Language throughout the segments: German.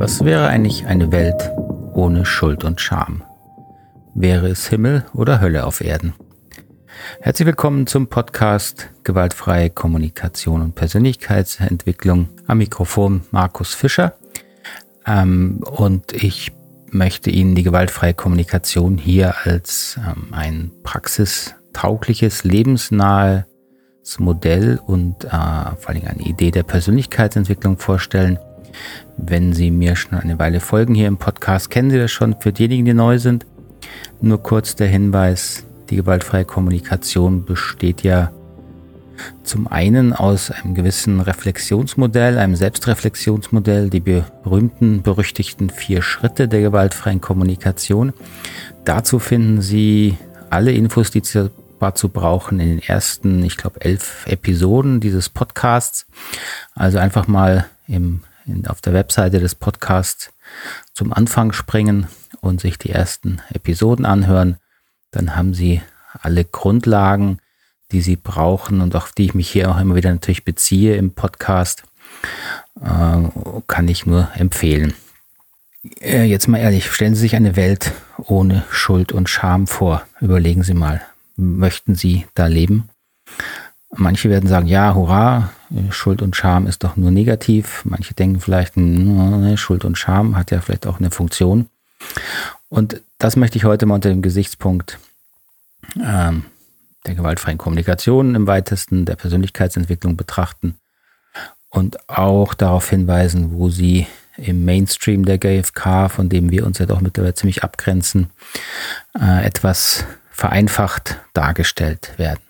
Was wäre eigentlich eine Welt ohne Schuld und Scham? Wäre es Himmel oder Hölle auf Erden? Herzlich willkommen zum Podcast Gewaltfreie Kommunikation und Persönlichkeitsentwicklung. Am Mikrofon Markus Fischer. Ähm, und ich möchte Ihnen die gewaltfreie Kommunikation hier als ähm, ein praxistaugliches, lebensnahes Modell und äh, vor allem eine Idee der Persönlichkeitsentwicklung vorstellen wenn Sie mir schon eine Weile folgen hier im Podcast, kennen Sie das schon. Für diejenigen, die neu sind, nur kurz der Hinweis, die gewaltfreie Kommunikation besteht ja zum einen aus einem gewissen Reflexionsmodell, einem Selbstreflexionsmodell, die berühmten, berüchtigten vier Schritte der gewaltfreien Kommunikation. Dazu finden Sie alle Infos, die Sie dazu brauchen, in den ersten, ich glaube, elf Episoden dieses Podcasts. Also einfach mal im in, auf der Webseite des Podcasts zum Anfang springen und sich die ersten Episoden anhören. Dann haben Sie alle Grundlagen, die Sie brauchen und auf die ich mich hier auch immer wieder natürlich beziehe im Podcast, äh, kann ich nur empfehlen. Äh, jetzt mal ehrlich, stellen Sie sich eine Welt ohne Schuld und Scham vor. Überlegen Sie mal, möchten Sie da leben? Manche werden sagen, ja, hurra, Schuld und Scham ist doch nur negativ. Manche denken vielleicht, hm, Schuld und Scham hat ja vielleicht auch eine Funktion. Und das möchte ich heute mal unter dem Gesichtspunkt ähm, der gewaltfreien Kommunikation im weitesten, der Persönlichkeitsentwicklung betrachten und auch darauf hinweisen, wo sie im Mainstream der GFK, von dem wir uns ja doch mittlerweile ziemlich abgrenzen, äh, etwas vereinfacht dargestellt werden.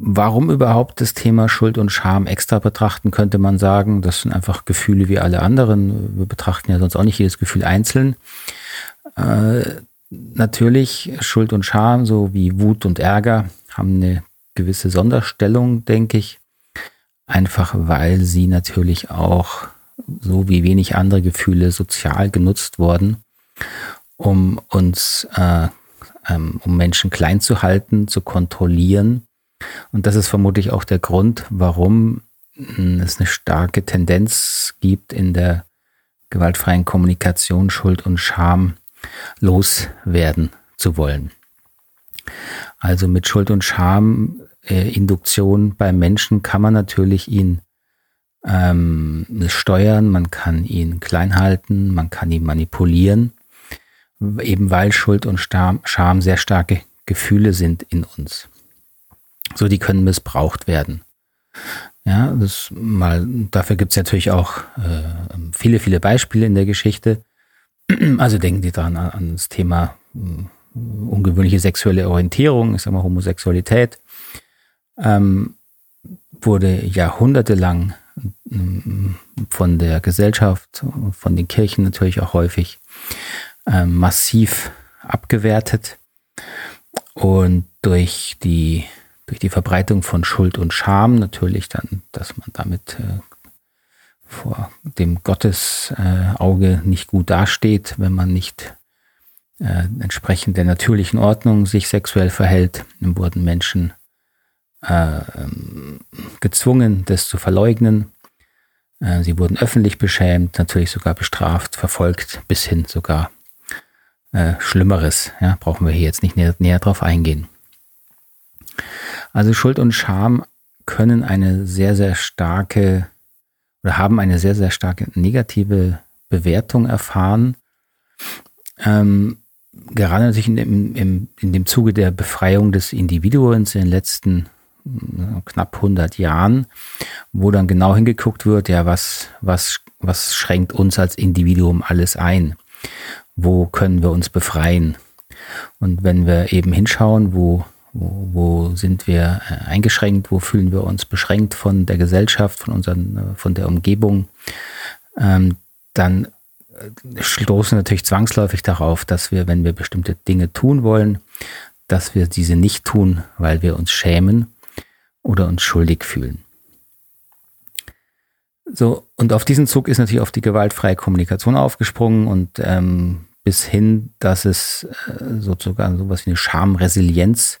Warum überhaupt das Thema Schuld und Scham extra betrachten, könnte man sagen. Das sind einfach Gefühle wie alle anderen. Wir betrachten ja sonst auch nicht jedes Gefühl einzeln. Äh, natürlich, Schuld und Scham, so wie Wut und Ärger, haben eine gewisse Sonderstellung, denke ich. Einfach weil sie natürlich auch, so wie wenig andere Gefühle, sozial genutzt wurden, um uns, äh, ähm, um Menschen klein zu halten, zu kontrollieren und das ist vermutlich auch der Grund, warum es eine starke Tendenz gibt in der gewaltfreien Kommunikation, Schuld und Scham loswerden zu wollen. Also mit Schuld und Scham äh, Induktion beim Menschen kann man natürlich ihn ähm, steuern, man kann ihn klein halten, man kann ihn manipulieren, eben weil Schuld und Scham sehr starke Gefühle sind in uns. So, die können missbraucht werden. Ja, das mal, dafür gibt es natürlich auch äh, viele, viele Beispiele in der Geschichte. Also denken Sie daran an das Thema äh, ungewöhnliche sexuelle Orientierung, ich sag mal Homosexualität, ähm, wurde jahrhundertelang äh, von der Gesellschaft, von den Kirchen natürlich auch häufig äh, massiv abgewertet. Und durch die durch die Verbreitung von Schuld und Scham natürlich dann, dass man damit äh, vor dem Gottesauge äh, nicht gut dasteht, wenn man nicht entsprechend der natürlichen Ordnung sich sexuell verhält, dann wurden Menschen äh, gezwungen, das zu verleugnen. Sie wurden öffentlich beschämt, natürlich sogar bestraft, verfolgt, bis hin sogar äh, Schlimmeres. Ja, brauchen wir hier jetzt nicht näher, näher drauf eingehen. Also Schuld und Scham können eine sehr, sehr starke oder haben eine sehr, sehr starke negative Bewertung erfahren. Ähm, gerade natürlich in dem, im, in dem Zuge der Befreiung des Individuums in den letzten äh, knapp 100 Jahren, wo dann genau hingeguckt wird, ja, was, was, was schränkt uns als Individuum alles ein? Wo können wir uns befreien? Und wenn wir eben hinschauen, wo wo, wo sind wir äh, eingeschränkt? Wo fühlen wir uns beschränkt von der Gesellschaft, von unseren, äh, von der Umgebung? Ähm, dann äh, stoßen natürlich zwangsläufig darauf, dass wir, wenn wir bestimmte Dinge tun wollen, dass wir diese nicht tun, weil wir uns schämen oder uns schuldig fühlen. So, und auf diesen Zug ist natürlich auf die gewaltfreie Kommunikation aufgesprungen und ähm, bis hin, dass es äh, sozusagen sowas wie eine Schamresilienz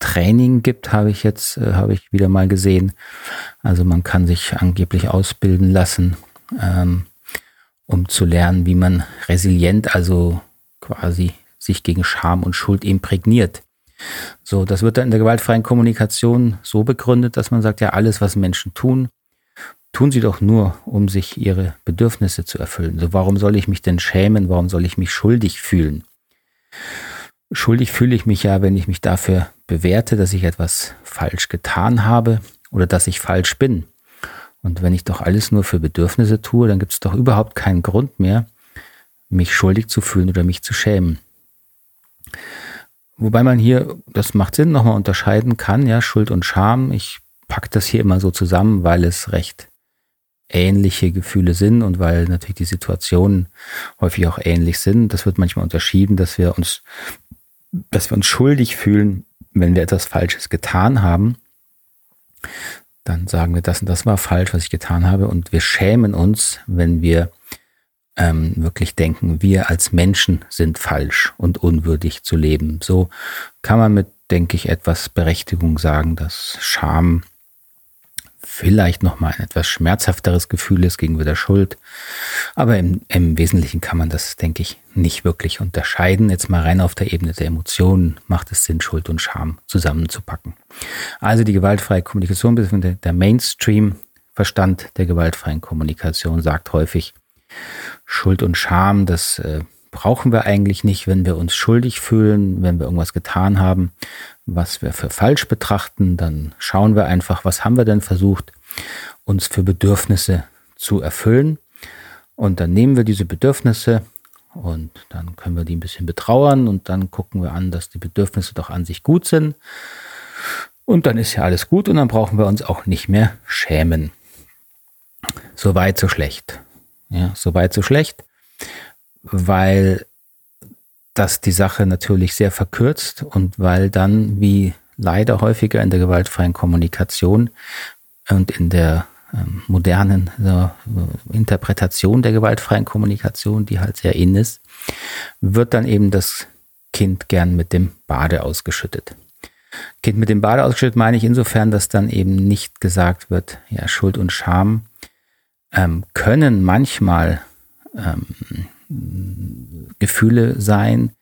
Training gibt, habe ich jetzt, äh, habe ich wieder mal gesehen. Also man kann sich angeblich ausbilden lassen ähm, um zu lernen, wie man resilient, also quasi sich gegen Scham und Schuld imprägniert. So, das wird dann in der gewaltfreien Kommunikation so begründet, dass man sagt, ja, alles, was Menschen tun, tun sie doch nur, um sich ihre Bedürfnisse zu erfüllen. So, warum soll ich mich denn schämen? Warum soll ich mich schuldig fühlen? Schuldig fühle ich mich ja, wenn ich mich dafür bewerte, dass ich etwas falsch getan habe oder dass ich falsch bin. Und wenn ich doch alles nur für Bedürfnisse tue, dann gibt es doch überhaupt keinen Grund mehr, mich schuldig zu fühlen oder mich zu schämen. Wobei man hier, das macht Sinn, nochmal unterscheiden kann, ja, Schuld und Scham. Ich packe das hier immer so zusammen, weil es recht ähnliche Gefühle sind und weil natürlich die Situationen häufig auch ähnlich sind. Das wird manchmal unterschieden, dass wir uns, dass wir uns schuldig fühlen, wenn wir etwas Falsches getan haben. Dann sagen wir, das und das war falsch, was ich getan habe. Und wir schämen uns, wenn wir ähm, wirklich denken, wir als Menschen sind falsch und unwürdig zu leben. So kann man mit, denke ich, etwas Berechtigung sagen, dass Scham vielleicht nochmal ein etwas schmerzhafteres Gefühl ist gegenüber der Schuld. Aber im, im Wesentlichen kann man das, denke ich, nicht wirklich unterscheiden. Jetzt mal rein auf der Ebene der Emotionen macht es Sinn, Schuld und Scham zusammenzupacken. Also die gewaltfreie Kommunikation, der Mainstream-Verstand der gewaltfreien Kommunikation sagt häufig, Schuld und Scham, das äh, brauchen wir eigentlich nicht, wenn wir uns schuldig fühlen, wenn wir irgendwas getan haben, was wir für falsch betrachten, dann schauen wir einfach, was haben wir denn versucht, uns für Bedürfnisse zu erfüllen. Und dann nehmen wir diese Bedürfnisse und dann können wir die ein bisschen betrauern und dann gucken wir an, dass die Bedürfnisse doch an sich gut sind. Und dann ist ja alles gut und dann brauchen wir uns auch nicht mehr schämen. So weit, so schlecht. Ja, so weit, so schlecht, weil das die Sache natürlich sehr verkürzt und weil dann, wie leider häufiger in der gewaltfreien Kommunikation und in der ähm, modernen äh, Interpretation der gewaltfreien Kommunikation, die halt sehr in ist, wird dann eben das Kind gern mit dem Bade ausgeschüttet. Kind mit dem Bade ausgeschüttet meine ich insofern, dass dann eben nicht gesagt wird, ja, Schuld und Scham ähm, können manchmal ähm, Gefühle sein,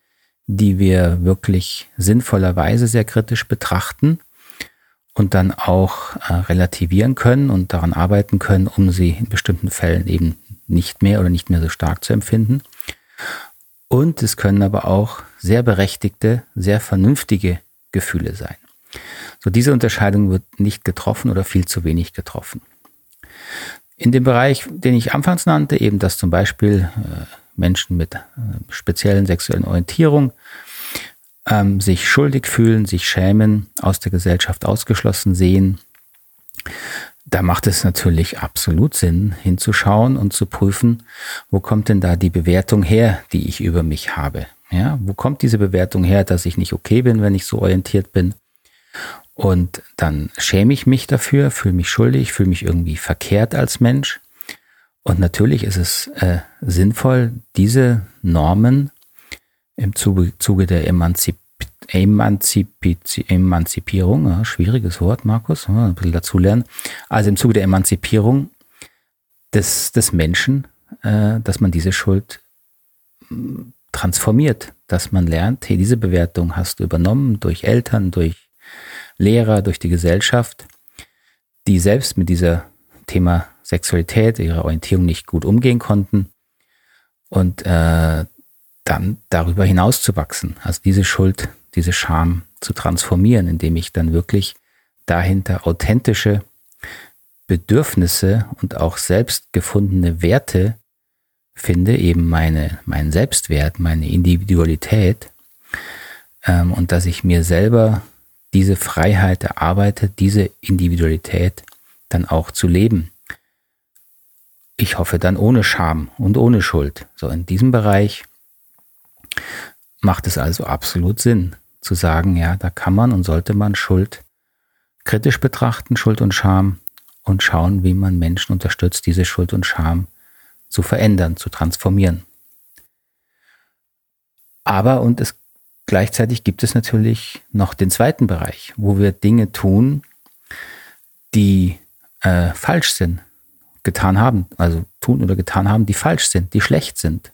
die wir wirklich sinnvollerweise sehr kritisch betrachten und dann auch äh, relativieren können und daran arbeiten können, um sie in bestimmten Fällen eben nicht mehr oder nicht mehr so stark zu empfinden. Und es können aber auch sehr berechtigte, sehr vernünftige Gefühle sein. So diese Unterscheidung wird nicht getroffen oder viel zu wenig getroffen. In dem Bereich, den ich anfangs nannte, eben dass zum Beispiel äh, Menschen mit äh, speziellen sexuellen Orientierung ähm, sich schuldig fühlen, sich schämen, aus der Gesellschaft ausgeschlossen sehen, da macht es natürlich absolut Sinn, hinzuschauen und zu prüfen, wo kommt denn da die Bewertung her, die ich über mich habe. Ja, wo kommt diese Bewertung her, dass ich nicht okay bin, wenn ich so orientiert bin? Und dann schäme ich mich dafür, fühle mich schuldig, fühle mich irgendwie verkehrt als Mensch. Und natürlich ist es äh, sinnvoll, diese Normen im Zuge, Zuge der Emanzip Emanzip Emanzipierung, ja, schwieriges Wort, Markus, ein bisschen dazulernen. Also im Zuge der Emanzipierung des, des Menschen, äh, dass man diese Schuld mm, transformiert, dass man lernt, hey, diese Bewertung hast du übernommen durch Eltern, durch Lehrer, durch die Gesellschaft, die selbst mit dieser Thema Sexualität, ihrer Orientierung nicht gut umgehen konnten und äh, dann darüber hinaus zu wachsen, also diese Schuld, diese Scham zu transformieren, indem ich dann wirklich dahinter authentische Bedürfnisse und auch selbst gefundene Werte finde, eben meine, meinen Selbstwert, meine Individualität ähm, und dass ich mir selber diese Freiheit erarbeitet, diese Individualität dann auch zu leben. Ich hoffe dann ohne Scham und ohne Schuld. So in diesem Bereich macht es also absolut Sinn zu sagen, ja, da kann man und sollte man Schuld kritisch betrachten, Schuld und Scham und schauen, wie man Menschen unterstützt, diese Schuld und Scham zu verändern, zu transformieren. Aber, und es Gleichzeitig gibt es natürlich noch den zweiten Bereich, wo wir Dinge tun, die äh, falsch sind, getan haben. Also tun oder getan haben, die falsch sind, die schlecht sind,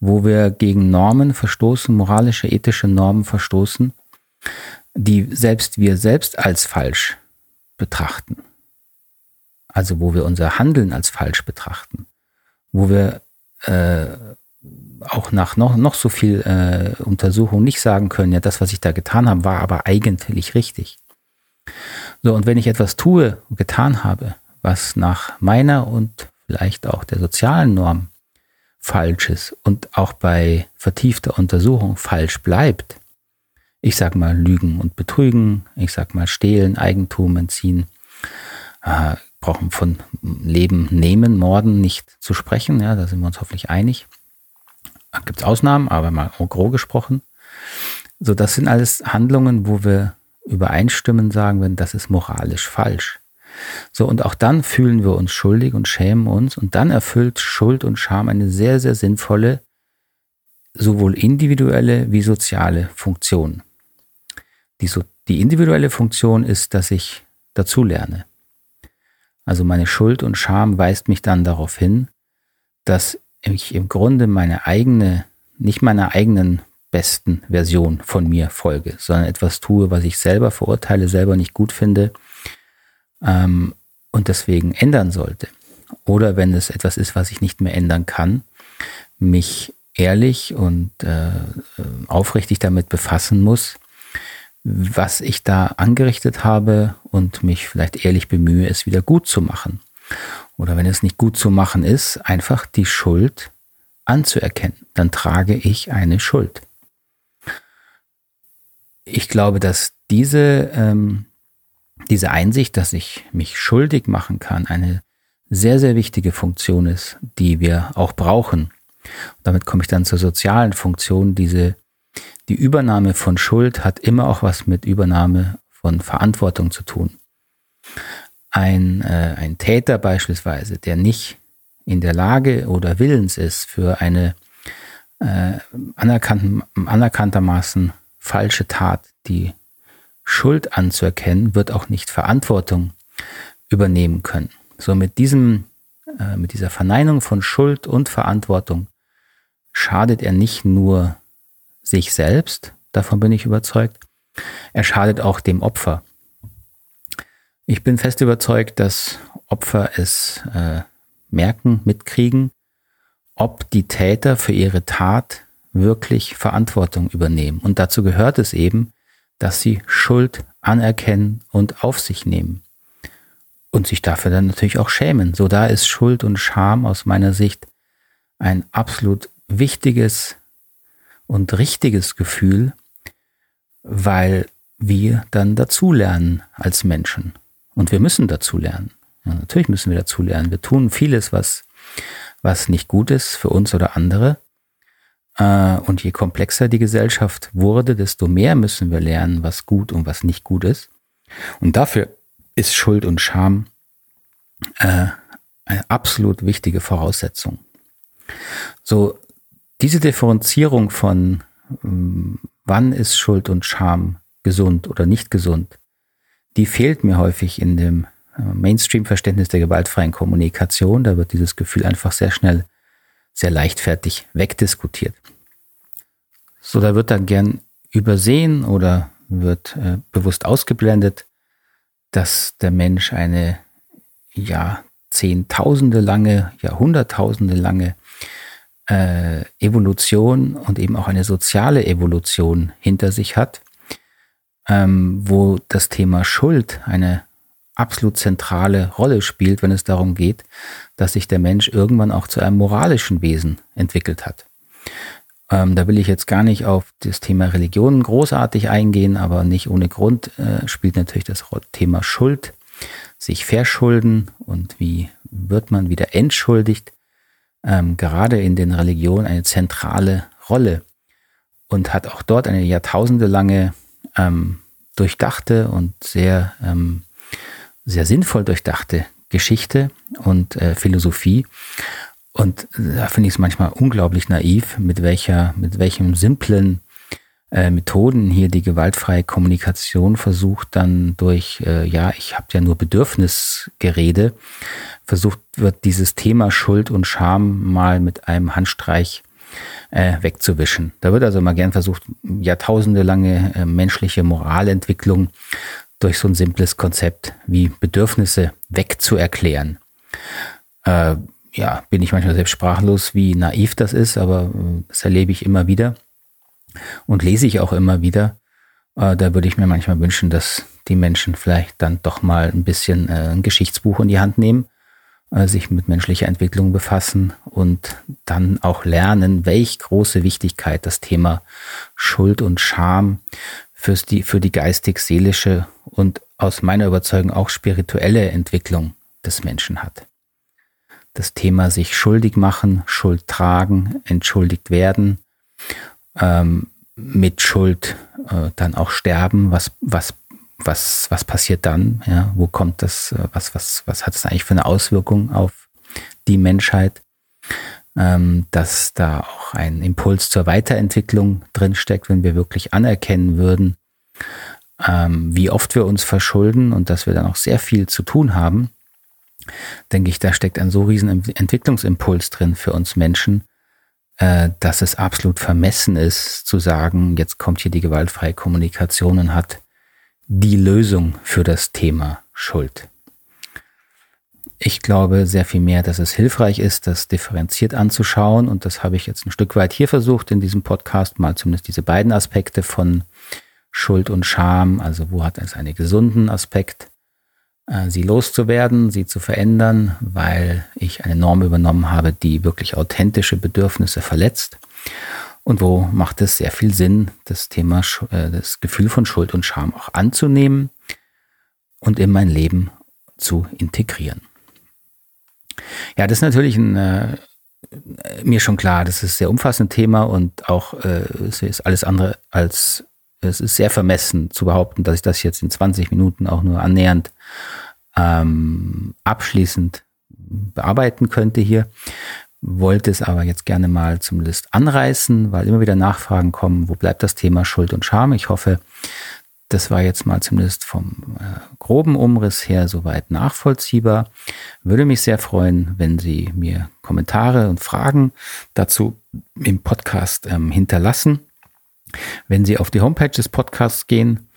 wo wir gegen Normen verstoßen, moralische, ethische Normen verstoßen, die selbst wir selbst als falsch betrachten. Also wo wir unser Handeln als falsch betrachten, wo wir äh, auch nach noch, noch so viel äh, Untersuchung nicht sagen können, ja, das, was ich da getan habe, war aber eigentlich richtig. So, und wenn ich etwas tue, getan habe, was nach meiner und vielleicht auch der sozialen Norm falsch ist und auch bei vertiefter Untersuchung falsch bleibt, ich sag mal Lügen und Betrügen, ich sag mal Stehlen, Eigentum entziehen, äh, brauchen von Leben nehmen, Morden nicht zu sprechen, ja, da sind wir uns hoffentlich einig. Gibt es Ausnahmen, aber mal gros gesprochen. So, das sind alles Handlungen, wo wir übereinstimmen, sagen wir, das ist moralisch falsch. So, und auch dann fühlen wir uns schuldig und schämen uns und dann erfüllt Schuld und Scham eine sehr, sehr sinnvolle, sowohl individuelle wie soziale Funktion. Die, so, die individuelle Funktion ist, dass ich dazulerne. Also meine Schuld und Scham weist mich dann darauf hin, dass ich im Grunde meine eigene, nicht meiner eigenen besten Version von mir folge, sondern etwas tue, was ich selber verurteile, selber nicht gut finde ähm, und deswegen ändern sollte. Oder wenn es etwas ist, was ich nicht mehr ändern kann, mich ehrlich und äh, aufrichtig damit befassen muss, was ich da angerichtet habe und mich vielleicht ehrlich bemühe, es wieder gut zu machen. Oder wenn es nicht gut zu machen ist, einfach die Schuld anzuerkennen. Dann trage ich eine Schuld. Ich glaube, dass diese, ähm, diese Einsicht, dass ich mich schuldig machen kann, eine sehr, sehr wichtige Funktion ist, die wir auch brauchen. Und damit komme ich dann zur sozialen Funktion. Diese, die Übernahme von Schuld hat immer auch was mit Übernahme von Verantwortung zu tun. Ein, äh, ein Täter beispielsweise, der nicht in der Lage oder willens ist, für eine äh, anerkannten, anerkanntermaßen falsche Tat die Schuld anzuerkennen, wird auch nicht Verantwortung übernehmen können. So mit diesem, äh, mit dieser Verneinung von Schuld und Verantwortung schadet er nicht nur sich selbst, davon bin ich überzeugt, er schadet auch dem Opfer. Ich bin fest überzeugt, dass Opfer es äh, merken, mitkriegen, ob die Täter für ihre Tat wirklich Verantwortung übernehmen. Und dazu gehört es eben, dass sie Schuld anerkennen und auf sich nehmen. Und sich dafür dann natürlich auch schämen. So da ist Schuld und Scham aus meiner Sicht ein absolut wichtiges und richtiges Gefühl, weil wir dann dazulernen als Menschen. Und wir müssen dazulernen. Ja, natürlich müssen wir dazulernen. Wir tun vieles, was, was nicht gut ist für uns oder andere. Äh, und je komplexer die Gesellschaft wurde, desto mehr müssen wir lernen, was gut und was nicht gut ist. Und dafür ist Schuld und Scham äh, eine absolut wichtige Voraussetzung. So, diese Differenzierung von ähm, wann ist Schuld und Scham gesund oder nicht gesund, die fehlt mir häufig in dem äh, Mainstream-Verständnis der gewaltfreien Kommunikation. Da wird dieses Gefühl einfach sehr schnell sehr leichtfertig wegdiskutiert. So, da wird dann gern übersehen oder wird äh, bewusst ausgeblendet, dass der Mensch eine ja zehntausende lange, jahrhunderttausende lange äh, Evolution und eben auch eine soziale Evolution hinter sich hat, ähm, wo das Thema Schuld eine absolut zentrale Rolle spielt, wenn es darum geht, dass sich der Mensch irgendwann auch zu einem moralischen Wesen entwickelt hat. Ähm, da will ich jetzt gar nicht auf das Thema Religion großartig eingehen, aber nicht ohne Grund äh, spielt natürlich das Thema Schuld, sich verschulden und wie wird man wieder entschuldigt, ähm, gerade in den Religionen eine zentrale Rolle und hat auch dort eine jahrtausendelange ähm, durchdachte und sehr ähm, sehr sinnvoll durchdachte Geschichte und äh, Philosophie. Und da finde ich es manchmal unglaublich naiv, mit welcher, mit welchem simplen äh, Methoden hier die gewaltfreie Kommunikation versucht, dann durch, äh, ja, ich habe ja nur Bedürfnisgerede, versucht wird, dieses Thema Schuld und Scham mal mit einem Handstreich äh, wegzuwischen. Da wird also mal gern versucht, jahrtausendelange äh, menschliche Moralentwicklung durch so ein simples Konzept wie Bedürfnisse wegzuerklären. Äh, ja, bin ich manchmal selbst sprachlos, wie naiv das ist, aber äh, das erlebe ich immer wieder und lese ich auch immer wieder. Äh, da würde ich mir manchmal wünschen, dass die Menschen vielleicht dann doch mal ein bisschen äh, ein Geschichtsbuch in die Hand nehmen, äh, sich mit menschlicher Entwicklung befassen und dann auch lernen, welch große Wichtigkeit das Thema Schuld und Scham fürs die, für die geistig-seelische und aus meiner Überzeugung auch spirituelle Entwicklung des Menschen hat. Das Thema sich schuldig machen, Schuld tragen, entschuldigt werden, ähm, mit Schuld äh, dann auch sterben, was, was, was, was passiert dann? Ja, wo kommt das, äh, was, was, was hat das eigentlich für eine Auswirkung auf die Menschheit? Ähm, dass da auch ein Impuls zur Weiterentwicklung drinsteckt, wenn wir wirklich anerkennen würden, ähm, wie oft wir uns verschulden und dass wir dann auch sehr viel zu tun haben, denke ich, da steckt ein so riesen Entwicklungsimpuls drin für uns Menschen, äh, dass es absolut vermessen ist zu sagen, jetzt kommt hier die gewaltfreie Kommunikation und hat die Lösung für das Thema Schuld. Ich glaube sehr viel mehr, dass es hilfreich ist, das differenziert anzuschauen. Und das habe ich jetzt ein Stück weit hier versucht in diesem Podcast, mal zumindest diese beiden Aspekte von Schuld und Scham. Also wo hat es einen gesunden Aspekt, äh, sie loszuwerden, sie zu verändern, weil ich eine Norm übernommen habe, die wirklich authentische Bedürfnisse verletzt. Und wo macht es sehr viel Sinn, das Thema, äh, das Gefühl von Schuld und Scham auch anzunehmen und in mein Leben zu integrieren. Ja, das ist natürlich ein, äh, mir schon klar, das ist ein sehr umfassendes Thema und auch äh, es ist alles andere als, es ist sehr vermessen zu behaupten, dass ich das jetzt in 20 Minuten auch nur annähernd ähm, abschließend bearbeiten könnte hier. Wollte es aber jetzt gerne mal zum List anreißen, weil immer wieder Nachfragen kommen, wo bleibt das Thema Schuld und Scham? Ich hoffe, das war jetzt mal zumindest vom äh, groben Umriss her soweit nachvollziehbar. Würde mich sehr freuen, wenn Sie mir Kommentare und Fragen dazu im Podcast ähm, hinterlassen. Wenn Sie auf die Homepage des Podcasts gehen,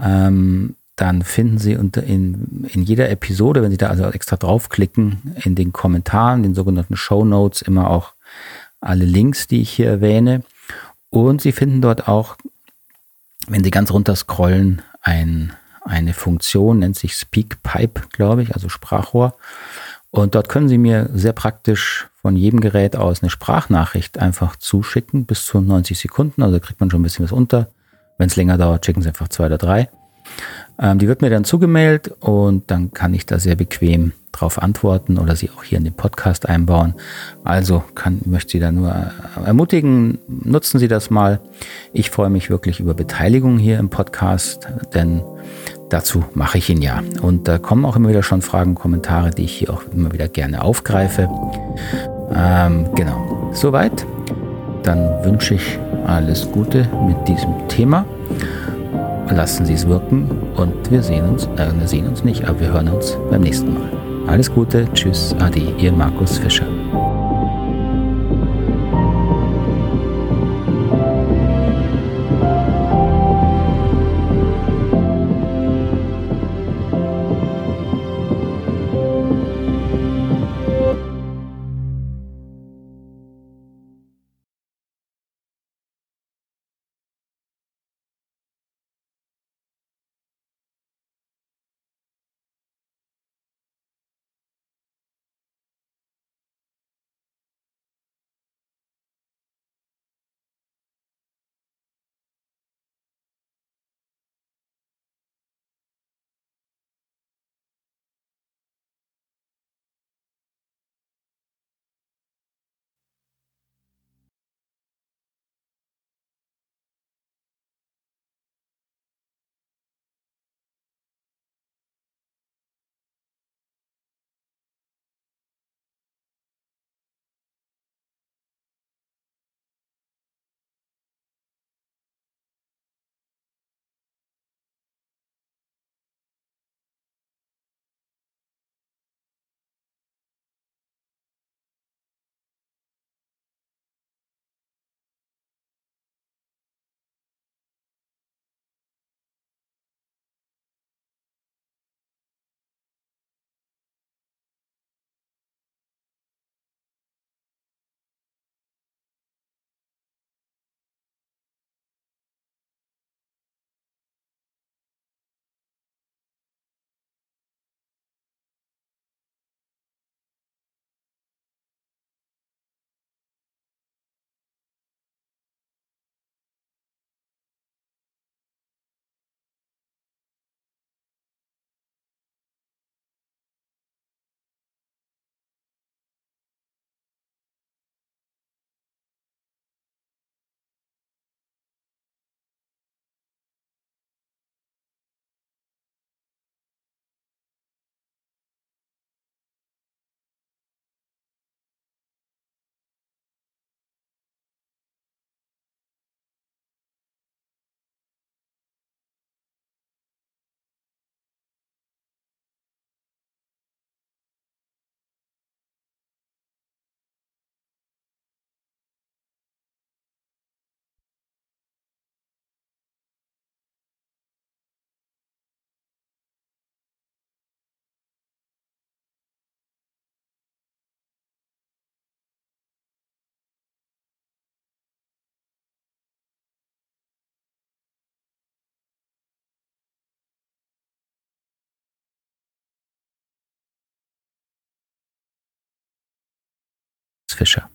ähm, dann finden Sie unter in, in jeder Episode, wenn Sie da also extra draufklicken, in den Kommentaren, den sogenannten Show Notes, immer auch alle Links, die ich hier erwähne. Und Sie finden dort auch, wenn Sie ganz runter scrollen, ein, eine Funktion, nennt sich SpeakPipe, glaube ich, also Sprachrohr. Und dort können Sie mir sehr praktisch von jedem Gerät aus eine Sprachnachricht einfach zuschicken, bis zu 90 Sekunden. Also kriegt man schon ein bisschen was unter. Wenn es länger dauert, schicken Sie einfach zwei oder drei. Ähm, die wird mir dann zugemailt und dann kann ich da sehr bequem drauf antworten oder sie auch hier in den Podcast einbauen. Also kann, möchte Sie da nur äh, ermutigen, nutzen Sie das mal. Ich freue mich wirklich über Beteiligung hier im Podcast, denn dazu mache ich ihn ja. Und da kommen auch immer wieder schon Fragen, Kommentare, die ich hier auch immer wieder gerne aufgreife. Ähm, genau, soweit. Dann wünsche ich alles Gute mit diesem Thema lassen Sie es wirken und wir sehen uns, äh, wir sehen uns nicht, aber wir hören uns beim nächsten Mal. Alles Gute, tschüss, ade, Ihr Markus Fischer. Fischer.